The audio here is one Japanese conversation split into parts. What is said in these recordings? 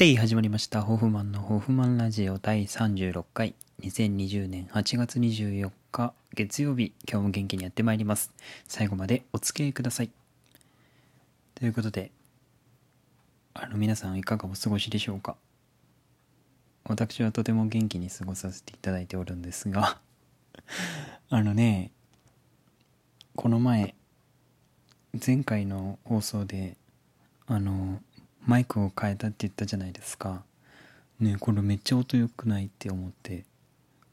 で始まりました。ホフマンのホフマンラジオ第36回。2020年8月24日月曜日。今日も元気にやってまいります。最後までお付き合いください。ということであの皆さんいかがお過ごしでしょうか？私はとても元気に過ごさせていただいておるんですが あのねこの前前回の放送であのマイクを変えたって言ったじゃないですか。ねこれめっちゃ音良くないって思って。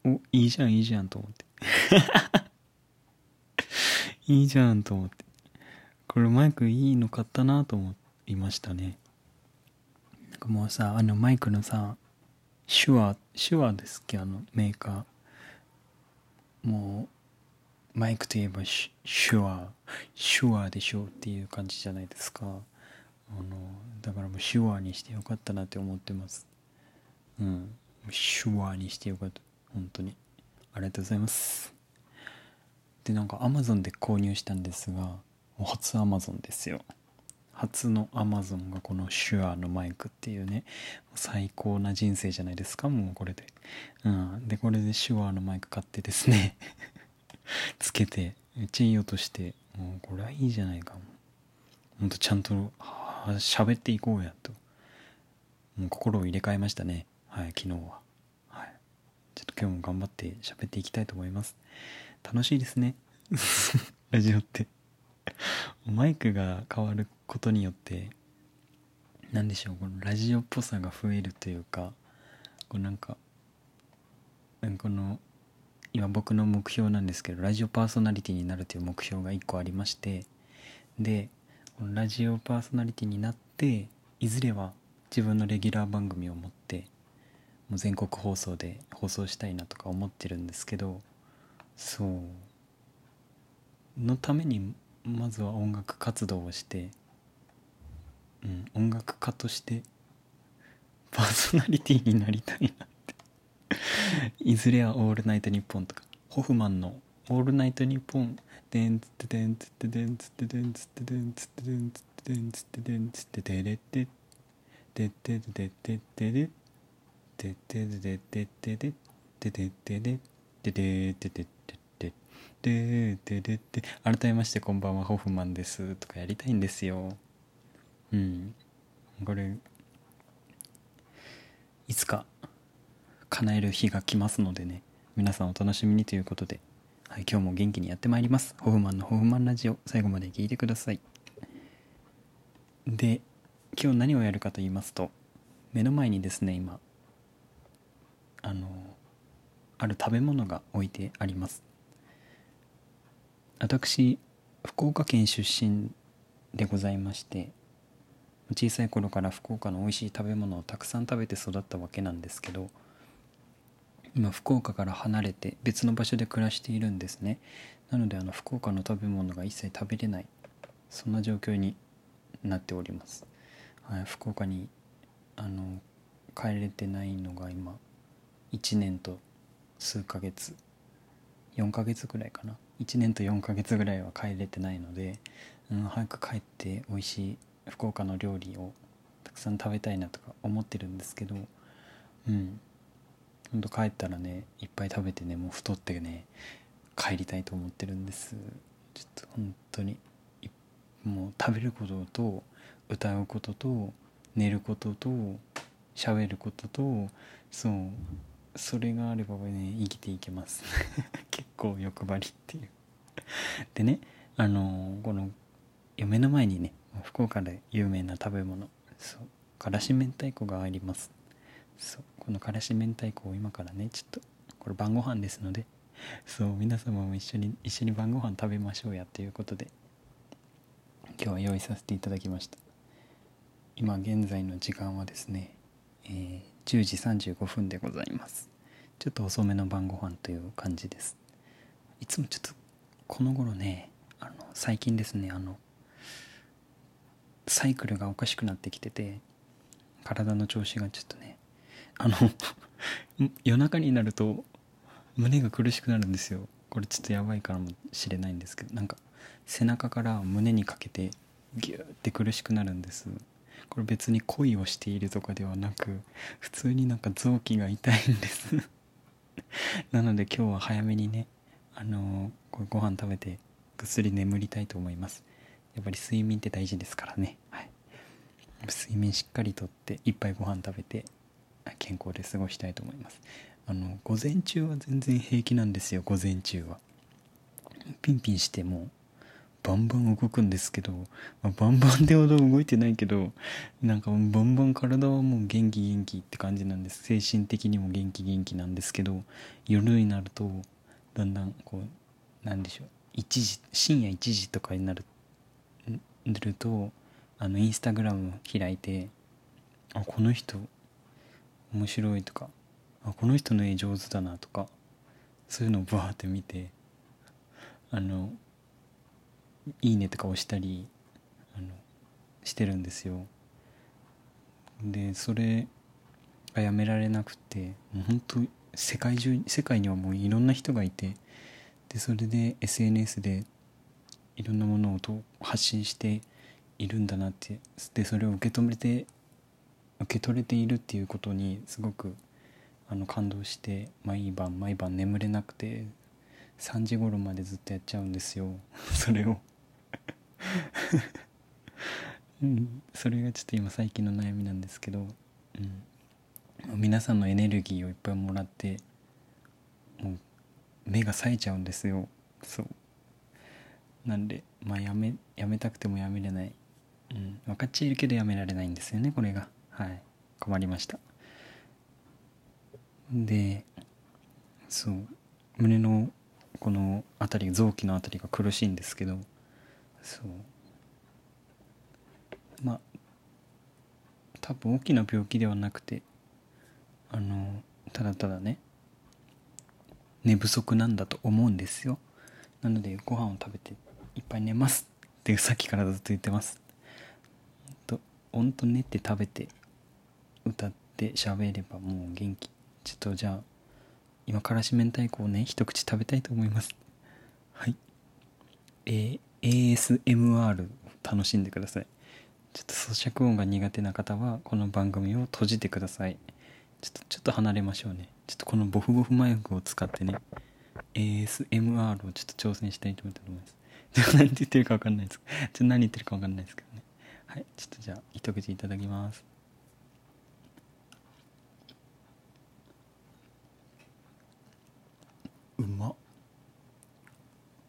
おいいじゃんいいじゃんと思って。いいじゃんと思って。これマイクいいの買ったなと思いましたね。なんかもうさあのマイクのさ手話手話ですっけ？あのメーカー。もうマイクといえば手話。手話でしょうっていう感じじゃないですか。あのだからもう手話にしてよかったなって思ってます。うん。手話にしてよかった。本当に。ありがとうございます。でなんかアマゾンで購入したんですが初アマゾンですよ。初のアマゾンがこの手話のマイクっていうね最高な人生じゃないですかもうこれで。うん。でこれで手話のマイク買ってですね つけてめっちゃいい音してもうこれはいいじゃないか。ほんとちゃんと喋っていこうやと。もう心を入れ替えましたね。はい昨日は。はい。ちょっと今日も頑張って喋っていきたいと思います。楽しいですね。ラジオって。マイクが変わることによって何でしょうこのラジオっぽさが増えるというかこうなんかこの今僕の目標なんですけどラジオパーソナリティになるという目標が1個ありましてでラジオパーソナリティになっていずれは自分のレギュラー番組を持ってもう全国放送で放送したいなとか思ってるんですけどそう。のためにまずは音楽活動をして、うん、音楽家としてパーソナリティになりたいなって。いずれは「オールナイトニッポン」とかホフマンの「オールナイトニッポン」でんつってでんつってでんつってでんつってでんつってでんつってでんつってでんつってでれってでってでってでででってでででででででででででででででででで改めましてこんばんはホフマンですとかやりたいんですようんこれいつか叶える日が来ますのでね皆さんお楽しみにということで、今日も元気にやってまいります。ホフマンのホフマンラジオ。最後まで聞いてください。で今日何をやるかと言いますと目の前にですね今あのある食べ物が置いてあります。私福岡県出身でございまして小さい頃から福岡の美味しい食べ物をたくさん食べて育ったわけなんですけど今福岡から離れて別の場所で暮らしているんですね。なのであの福岡の食べ物が一切食べれない。そんな状況になっております、はい、福岡にあの帰れてないのが今1年と数ヶ月。4ヶ月ぐらいかな。1年と4ヶ月ぐらいは帰れてないので、うん、早く帰って美味しい福岡の料理をたくさん食べたいなとか思ってるんですけどうん。ほんと帰ったらねいっぱい食べてねもう太ってね帰りたいと思ってるんです。ちょっと本当にもう食べることと歌うことと寝ることと喋ることとそうそれがあればね生きていけます。結構欲張りっていう。でねあのこの目の前にね福岡で有名な食べ物そうからし明太子があります。そうこのからし明太子を今からねちょっとこれ晩ご飯ですのでそう皆様も一緒に一緒に晩ご飯食べましょうやということで今日は用意させていただきました。今現在の時間はですね、えー、10時35分でございます。ちょっと遅めの晩ご飯という感じです。いつもちょっとこの頃ねあの最近ですねあのサイクルがおかしくなってきてて体の調子がちょっとねあの 夜中になると胸が苦しくなるんですよ。これちょっとやばいかもしれないんですけどなんか背中から胸にかけてギューって苦しくなるんです。これ別に恋をしているとかではなく普通になんか臓器が痛いんです。なので今日は早めにねあのー、ご飯食べてぐっすり眠りたいと思います。やっぱり睡眠って大事ですからね。はい。睡眠しっかりとっていっぱいご飯食べて健康で過ごしたいと思います。あの午前中は全然平気なんですよ午前中は。ピンピンしてもバンバン動くんですけど、まあ、バンバンでほど動いてないけどなんかバンバン体はもう元気元気って感じなんです。精神的にも元気元気なんですけど夜になるとだんだんこうなんでしょう1時深夜1時とかになるるとあのインスタグラム開いてあこの人面白いとかあこの人の絵上手だなとかそういうのをバーって見てあのいいねとか押したりあのしてるんですよ。でそれがやめられなくてもう本当世界中世界にはもういろんな人がいてでそれで SNS でいろんなものを発信しているんだなってでそれを受け止めて受け取れているっていうことにすごくあの感動して毎晩毎晩眠れなくて3時頃までずっとやっちゃうんですよ。それを。うん、それがちょっと今最近の悩みなんですけど、うん、皆さんのエネルギーをいっぱいもらってもう目が冴えちゃうんですよ。そう。なんでまあやめやめたくてもやめれない、うん、分かっちゃいるけどやめられないんですよねこれが。はい。困りました。でそう。胸のこの辺り臓器の辺りが苦しいんですけどそう。まあ多分大きな病気ではなくてあのただただね寝不足なんだと思うんですよ。なのでご飯を食べていっぱい寝ますってさっきからずっと言ってます。ほんと寝て食べて歌って喋ればもう元気。ちょっとじゃあ今からし明太子をね一口食べたいと思います。はい。えー、ASMR 楽しんでください。ちょっと咀嚼音が苦手な方はこの番組を閉じてください。ちょっとちょっと離れましょうね。ちょっとこのボフボフマイクを使ってね。ASMR をちょっと挑戦したいと思いますちょっと何て言ってるか分かんないです。ちょっと何言ってるか分かんないですけどね。はい。ちょっとじゃあ一口いただきます。うま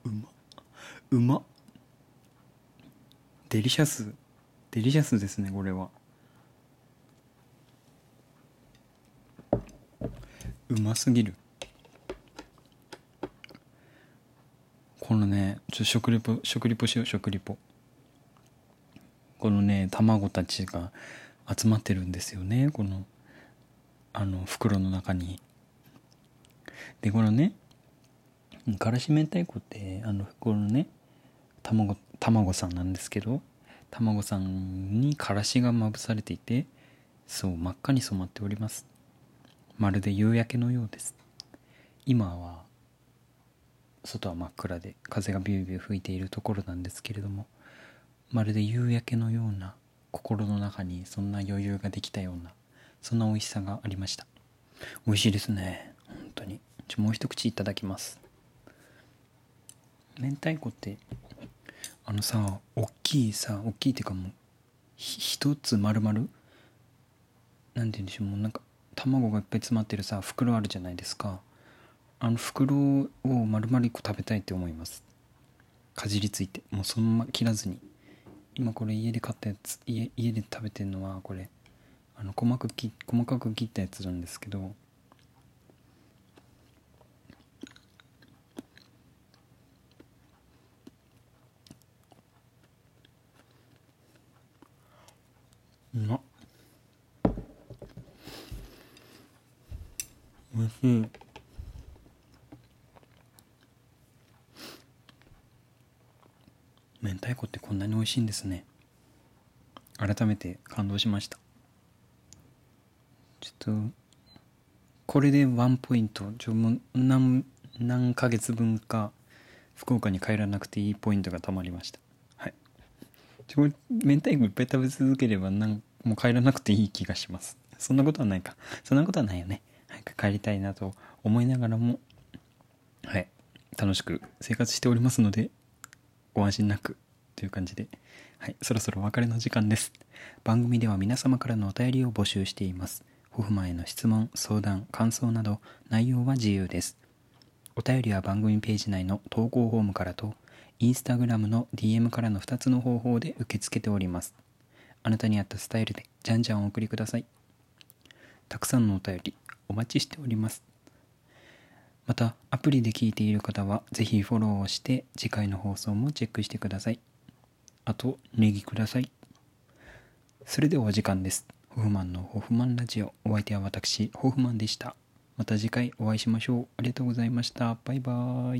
うまうまデリシャスデリシャスですねこれは。うますぎる。このねちょ食リポ食リポしよう食リポ。このね卵たちが集まってるんですよねこのあの袋の中に。でこのねからし明太子ってあのこのね卵卵さんなんですけど卵さんにからしがまぶされていてそう真っ赤に染まっております。まるで夕焼けのようです。今は外は真っ暗で風がビュービュー吹いているところなんですけれどもまるで夕焼けのような心の中にそんな余裕ができたようなそんな美味しさがありました。美味しいですね。本当に。ちょもう一口いただきます。明太子ってあのさ大きいさ大きいってかもう一つ丸々なんて言うんでしょうもうなんか卵がいっぱい詰まってるさ袋あるじゃないですか。あの袋を丸々1個食べたいって思います。かじりついて。もうそのまま切らずに。今これ家で買ったやつ家家で食べてるのはこれあの細かく細かく切ったやつなんですけどうまっおいしい明太子ってこんなに美味しいんですね。改めて感動しました。ちょっとこれでワンポイントちょもう何何ヶ月分か福岡に帰らなくていいポイントがたまりました。はい。チョコ明太子いっぱい食べ続ければなんもう帰らなくていい気がします。そんなことはないか。そんなことはないよね。く帰りたいなと思いながらもはい楽しく生活しておりますのでご安心なくという感じではいそろそろお別れの時間です。番組では皆様からのお便りを募集しています。ホフマンへの質問相談感想など内容は自由です。お便りは番組ページ内の投稿フォームからとインスタグラムの DM からの2つの方法で受け付けております。あなたに合ったスタイルでじゃんじゃんお送りください。たくさんのお便りお待ちしております。またアプリで聞いている方はぜひフォローをして次回の放送もチェックしてください。あとネギください。それではお時間です。ホフマンのホフマンラジオ。お相手は私ホフマンでした。また次回お会いしましょう。ありがとうございました。バイバーイ。